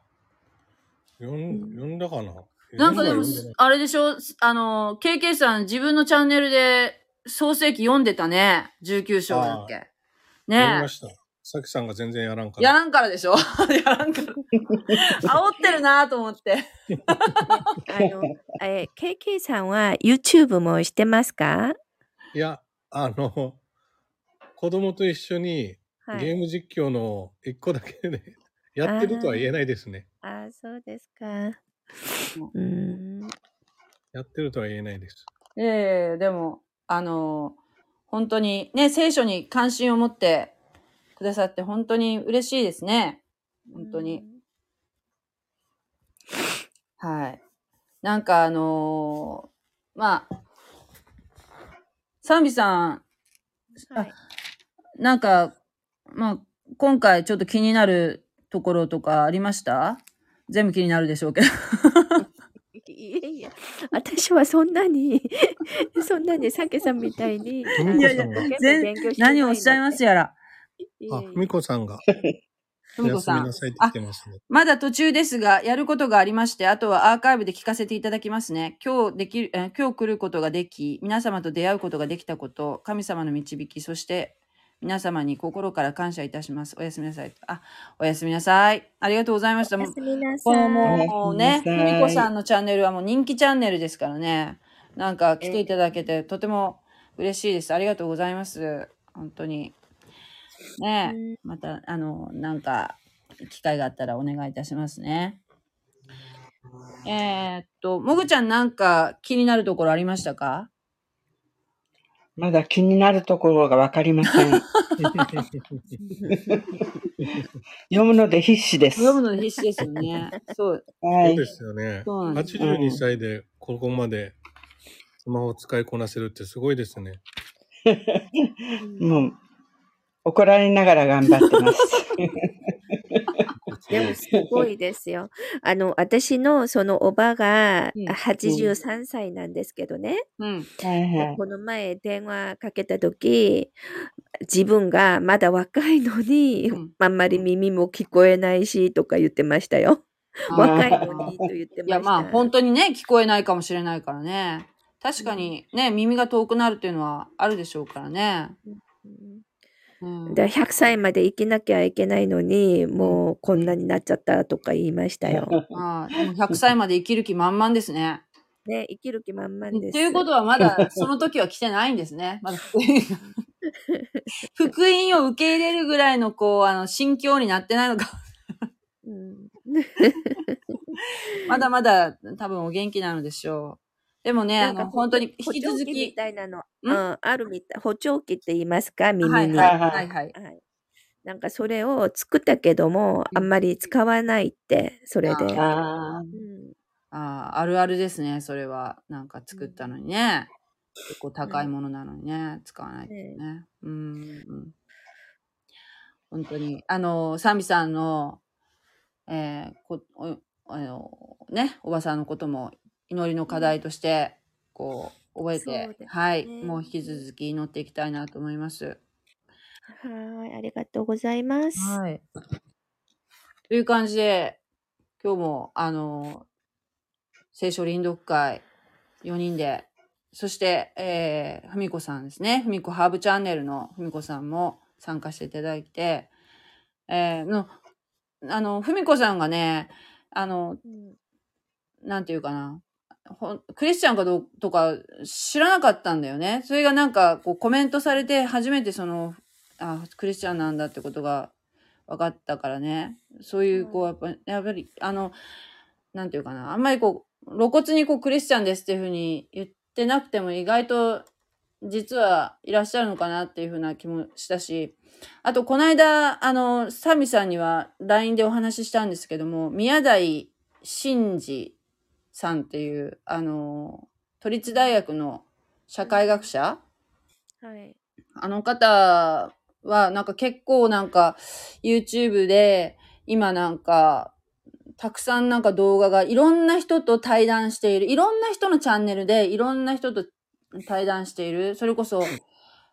読んうん読んだかな？なんかでもあれでしょ？あの、KK さん自分のチャンネルで創世記読んでたね。19章だっけ。読みねました。さきさんが全然やらんから。やらんからでしょ？やらんから。煽ってるなと思って。あの、え、KK さんは YouTube もしてますか？いや、あの、子供と一緒にはい。ゲーム実況の一個だけでやってるとは言えないですね。あーそうですか。うん。やってるとは言えないです。ええでも、あの、本当にね、聖書に関心を持ってくださって本当に嬉しいですね。本当に。はい。なんかあのーまあ、サンビさん。はい。なんか、まあ、今回ちょっと気になるところとかありました？全部気になるでしょうけど。いやいや、私はそんなに、そんなに、さけさんみたいに、いやいや全何をおっしゃいますやら。あ、ふみこさんがふみこさんまだ途中ですが、やることがありまして、あとはアーカイブで聞かせていただきますね。今日できる、えー今日来ることができ、皆様と出会うことができたこと、神様の導き、そして皆様に心から感謝いたします。おやすみなさい。あ、おやすみなさい。ありがとうございました。おもうやすみなさい。もうね、ふみこさんのチャンネルはもう人気チャンネルですからね。なんか来ていただけてとても嬉しいです。ありがとうございます。本当に。ねまた、あの、なんか、機会があったらお願いいたしますね。えーっと、もぐちゃんなんか気になるところありましたか？まだ気になるところがわかりません。読むので必死です。読むの必死ですよね。そう。はいそうで。すよね。そうなんです82歳でここまでスマホを使いこなせるってすごいですね。もう、怒られながら頑張ってます。でもすごいですよ。あの、私のそのおばがうん83歳なんですけどね。うん。はいはい。この前電話かけた時、自分がまだ若いのに、うんあんまり耳も聞こえないしとか言ってましたよ。若いのにと言ってました。いや、まあ、本当にね、聞こえないかもしれないからね。確かにね、耳が遠くなるっていうのはあるでしょうからね。うんうん、で100歳まで生きなきゃいけないのに、もうこんなになっちゃったとか言いましたよ。まあ、でも100歳まで生きる気満々ですね。ね、生きる気満々です。ということはまだその時は来てないんですね。まだ福音が福音を受け入れるぐらいのこう、あの、心境になってないのか。うん まだまだ多分お元気なのでしょう。でもね、あなんかの、本当に引き続補聴器みき。たいなの、ん？うん、あるみたい。補聴器って言いますか？耳に。はいはいはいなんかそれを作ったけども、うんあんまり使わないって、それで。あうんああ、あるあるですね、それは。なんか作ったのにね。結構高いものなのにね、使わないっていうね。うん。うん本当に。あの、サミさんの、えーこおあの、ね、おばさんのことも祈りの課題として、こう、覚えて、ねはい、もう引き続き祈っていきたいなと思います。はい、ありがとうございます。はい。という感じで、今日も、あの、聖書臨読会4人で、そして、えー、ふみこさんですね。ふみこハーブチャンネルのふみこさんも参加していただいて、えー、の、あの、ふみこさんがね、あの、うんなんていうかな。クリスチャンかどうとか知らなかったんだよね。それがなんかこうコメントされて初めてその、あ、クリスチャンなんだってことが分かったからね。そういうこうやっぱり、やっぱりあの、なんていうかな。あんまりこう露骨にこうクリスチャンですっていうふうに言ってなくても意外と実はいらっしゃるのかなっていうふうな気もしたし、あとこの間、あの、サミさんには LINE でお話ししたんですけども、宮台真司さんっていう、あの、都立大学の社会学者？はい。あの方は、なんか結構なんか YouTube で今なんかたくさんなんか動画がいろんな人と対談している、いろんな人のチャンネルでいろんな人と対談している、それこそ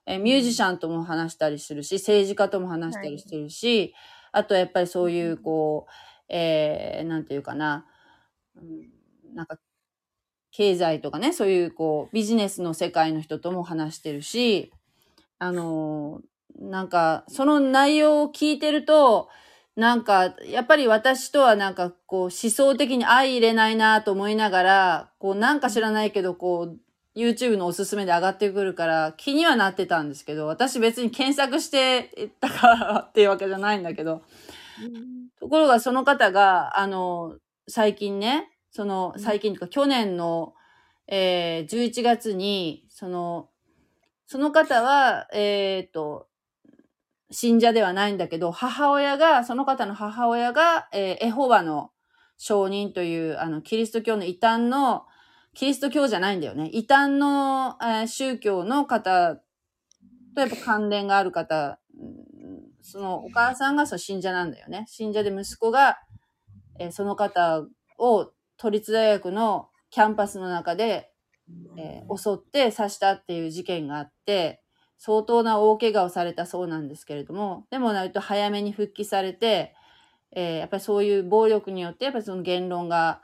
えーミュージシャンとも話したりするし、政治家とも話したりしてるし、あとやっぱりそういうこう、えー、なんていうかな、うんなんか経済とかね、そういうこうビジネスの世界の人とも話してるし、あのーなんかその内容を聞いてると、なんかやっぱり私とはなんかこう思想的に相入れないなと思いながら、こうなんか知らないけどこう YouTube のおすすめで上がってくるから気にはなってたんですけど、私別に検索してたからっていうわけじゃないんだけど、ところがその方が、あの、最近ね、その、最近とか去年の、えー、11月に、その、その方は、えっ、と、信者ではないんだけど、母親が、その方の母親が、えーエホバの証人という、あの、キリスト教の異端の、キリスト教じゃないんだよね。異端の、えー宗教の方とやっぱ関連がある方、うんそのお母さんがそう信者なんだよね。信者で息子が、えーその方を都立大学のキャンパスの中で、えー襲って刺したっていう事件があって、相当な大怪我をされたそうなんですけれども、でもなると早めに復帰されて、えーやっぱりそういう暴力によって、やっぱりその言論が、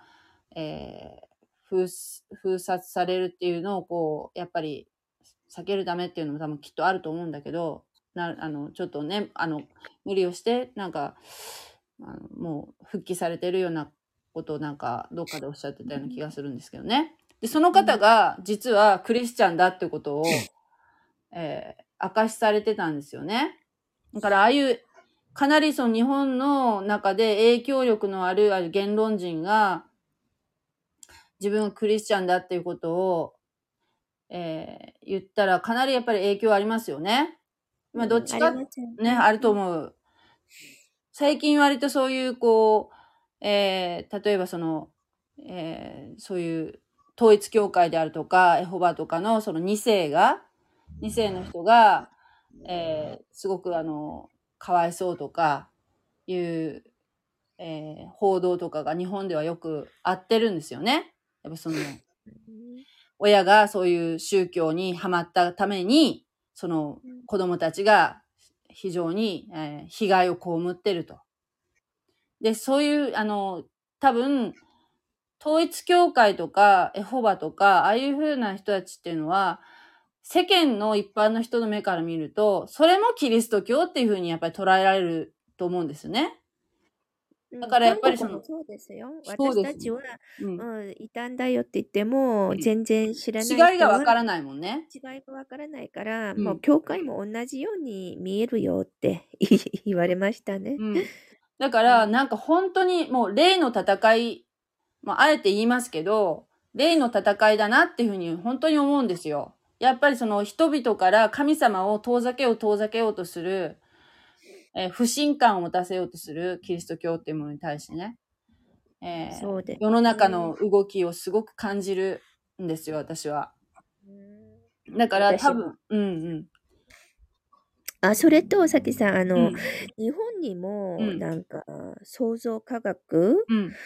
えー封封殺されるっていうのをこう、やっぱり避けるためっていうのも多分きっとあると思うんだけど、なあの、ちょっとね、あの、無理をして、なんか、あのもう復帰されてるようなことをなんか、どっかでおっしゃってたような気がするんですけどね。で、その方が実はクリスチャンだってことを、えー明かしされてたんですよね。だから、ああいう、かなりその日本の中で影響力のあるある言論人が、自分がクリスチャンだっていうことを、えー言ったらかなりやっぱり影響ありますよね。まあどっちかね、あると思う。最近割とそういう、こう、えー例えばその、えーそういう統一教会であるとか、エホバとかのその2世が、2世の人が、えーすごくあの、かわいそうとかいう、えー報道とかが日本ではよくあってるんですよね。やっぱその、親がそういう宗教にハマったために、その子供たちが非常に、えー被害を被ってると。で、そういう、あの、多分、統一教会とか、エホバとか、ああいう風な人たちっていうのは、世間の一般の人の目から見ると、それもキリスト教っていう風にやっぱり捉えられると思うんですよね。だからやっぱりそのそうですよ。私たちは、うん。うん、異端だよって言っても、うん全然知らない違いがわからい。ないもんね。違いがわからないから、うんもう教会も同じように見えるよって言われましたね。うん。だから、なんか本当にもう霊の戦い、まあ、あえて言いますけど、霊の戦いだなっていうふうに本当に思うんですよ。やっぱりその人々から神様を遠ざけよう遠ざけようとする、えー不信感を持たせようとするキリスト教っていうものに対してね、えーそうです世の中の動きをすごく感じるんですよ、私は。うんだから多分、うんうん。あ、それと、さきさん、あうの、ん。日本にも、うん。なんか、創造科学うん。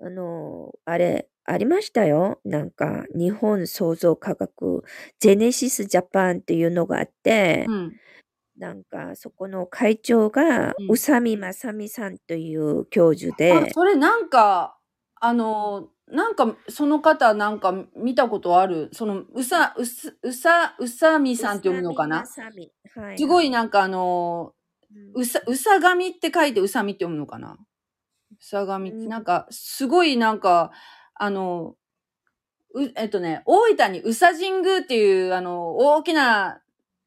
あの、あれ、ありましたよ。なんか、日本創造科学、ジェネシスジャパンっていうのがあって、うん。なんか、そこの会長が、うん。宇佐美正美さんという教授あ、で、それなんか、あうんの、なんか、その方なんか見たことある？その、うさ、うす、うさ、うさみ宇さんって読むのかな？正美。はいすごはいい。なんかあの、うさ、うさがみって書いてうさみって読むのかな？うさがみって、うんなんか、すごいなんか、あの、う、えっとね、大分に宇佐神宮っていう、あの、大きな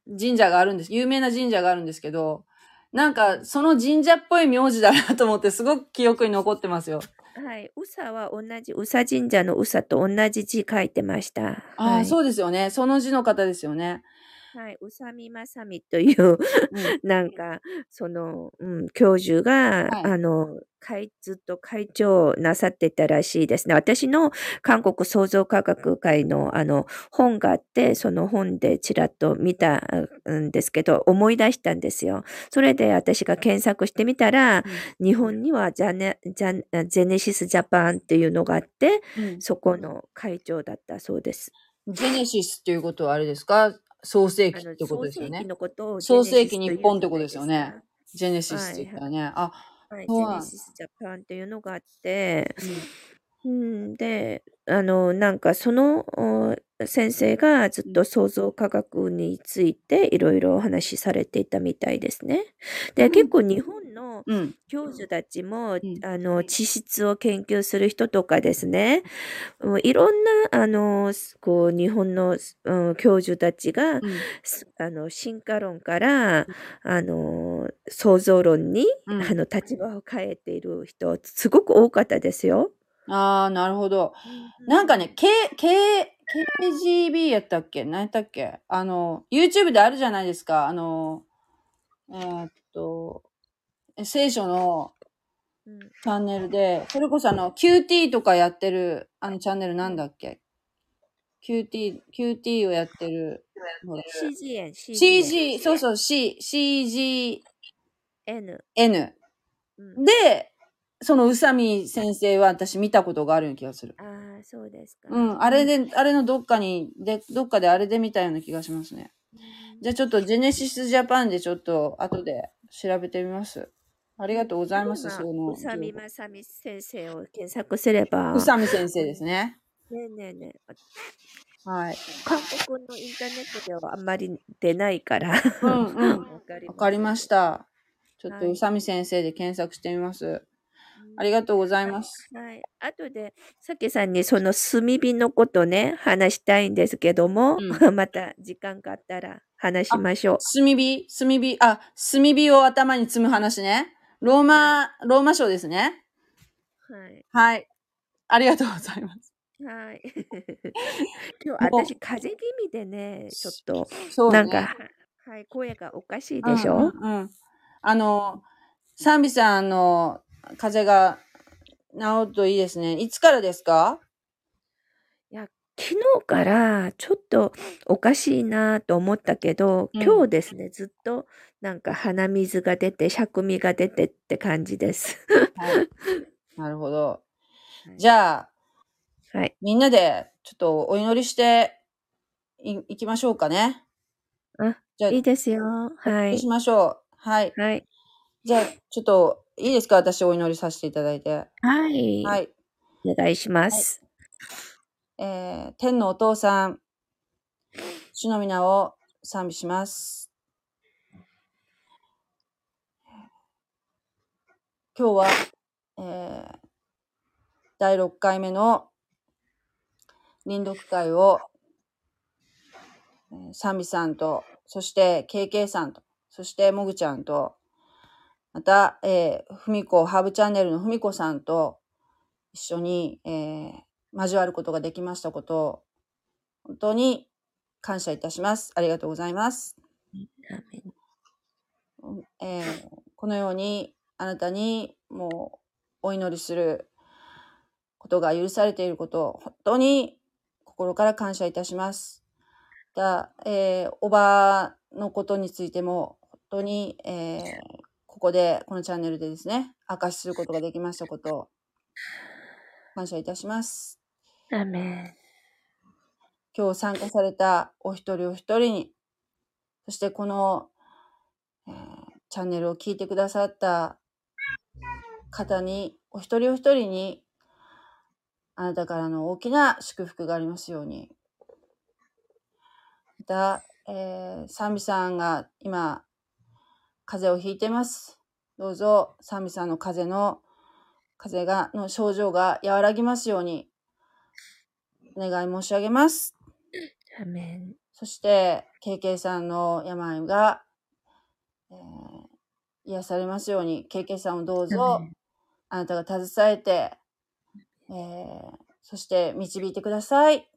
神社があるんです。有名な神社があるんですけど、なんか、その神社っぽい名字だなと思って、すごく記憶に残ってますよ。はい。宇佐は同じ、宇佐神社の宇佐と同じ字書いてました。ああ、はい。そうですよね。その字の方ですよね。はい。宇佐美正美という、うん。なんか、その、うん、教授が、はい。あの、会、ずっと会長なさってたらしいですね。私の韓国創造科学会の、あの、本があって、その本でちらっと見たんですけど、思い出したんですよ。それで私が検索してみたら、うん。日本にはジャネ、ジャネ、ジェネシスジャパンっていうのがあって、うん。そこの会長だったそうです。ジェネシスっていうことはあれですか？創世記ってことですよね。のことをジェ創ネシスと世記日本ってことです。よね。ジェネシスってはいはい。言ったらね。あ、はい、そうなんジェネシスジャパンっていうのがあって、うん。うん、で、あの、なんかそのお先生がずうん。っと創造科学についていろいろお話しされていたみたいですね。で、うん。結構日本のうん。教授たちも、うん。あの、地質を研究する人とかですね、もういろんな、あの、すこう、日本の、うん、教授たちが、あの、進化論から、あの、創造論に、うん。あの、立場を変えている人、すごく多かったですよ。ああ、なるほど。うんなんかね、K、K、KGB やったっけ？何やったっけ？あの、YouTube であるじゃないですか。あの、えーっと、聖書のうん。チャンネルで、それこそあの、QT とかやってる、あのチャンネルなんだっけ ?QT、QT をやってる。CGN、CGN。CG、そうそう、C、CGN。N。うん。で、その宇佐美先生は私見たことがあるような気がする。ああ、そうですか。うん、あれで、あれのどっかに、で、どっかであれで見たような気がしますね。じゃあちょっとジェネシスジャパンでちょっと後で調べてみます。ありがとうございます、まあ、その宇佐美情報。正美先生を検索すれば、宇佐美先生ですね。ねえねえねえ、はい。韓国のインターネットではあんまり出ないから。うんうん。わかりましす。た。ちょっはい。と宇佐美先生で検索してみます。うんありがとうございます。はい。あとで、さけさんにその炭火のことね、話したいんですけども、うん。また時間があったら話しあ、ましょ炭火？炭火？あ、炭火を頭に積む話ね。ロー。マ、ローマ書ですね。はい。はい。ありがとうございます。はい。今日私、も風邪気味でね、う、ちょっと、そうなんか、ね。ははい、声がおかしいうでしんうんょうん。あの、サンビさんの風邪が治るといいですね。いつからですか？昨日からちょっとおかしいなと思ったけど、うん。今日ですね、ずっとなんか鼻水が出て、しゃくみが出てって感じです。はい。なるほど。はい。じゃあ、はい。みんなでちょっとお祈りしてい、いきましょうかね。あ、じゃあ、いいですよ。おはりしましょう。はい。はい。じゃあ、ちょっと、いいですか？私お祈りさせていただいて。はい。はい。お願いしまはい。す。えー、天のお父さん、主の皆を賛美します。今日は、えー、第6回目の臨読会を、えーサミさんと、そして KK さんと、そしてもぐちゃんと、また、えー、ふみこ、ハーブチャンネルのふみこさんと一緒に、えー、交わることができましたことを、本当に感謝いたします。ありがとうございます。えーこのようにあなたにもうお祈りすることが許されていることを本当に心から感謝いたします。だえーおばのことについても本当に、えーここで、このチャンネルでですね、明かしすることができましたことを、感謝いたします。アメ今日参加されたお一人お一人に、そしてこの、えーチャンネルを聞いてくださった方に、お一人お一人に、あなたからの大きな祝福がありますように。また、えー、サンビさんが今、風邪をひいてます。どうぞ、サンビさんの風邪の、風邪が、の症状が和らぎますように、お願い申し上げます。ン。アーメン。そして、KK さんの病が、えー癒されますように、KK さんをどうぞ、あなたが携えて、えーそして導いてください。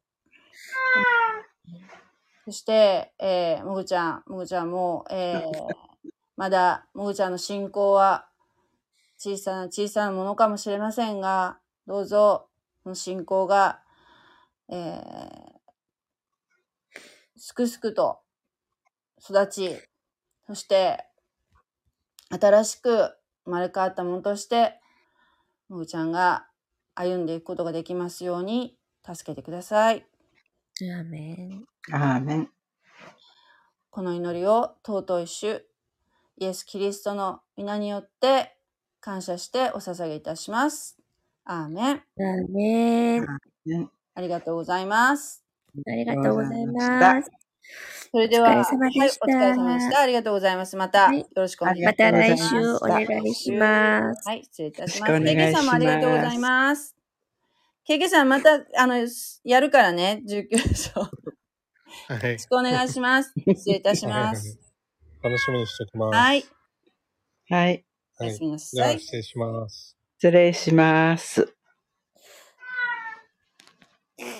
そして、えーもぐちゃん、もぐちゃんも、えー まだ、もぐちゃんの信仰は小さな小さなものかもしれませんが、どうぞ、その信仰が、えーすくすくと育ち、そして、新しく生まれ変わったものとして、もぐちゃんが歩んでいくことができますように、助けてください。アーメン。アーメン。この祈りを尊い主、イエス・キリストの皆によって感謝してお捧げいたします。アーメン。アーメン。ねありがとうございます。ありがとうございます。それでは、お疲れ様でしたはい、お疲れ様でした。ありがとうございます。また、はいよろしくお願いしまます。た来週お願いします。はい、失礼いたしよます。ろしくお願いします KK さんもありがとうございます。KK さん、また、あの、やるからね、19章。よはいろし。くお願いします。失礼いたします。楽しみにしておきます。はい、はい。おはい。やすみなじゃあ、さい。失礼します。失礼します。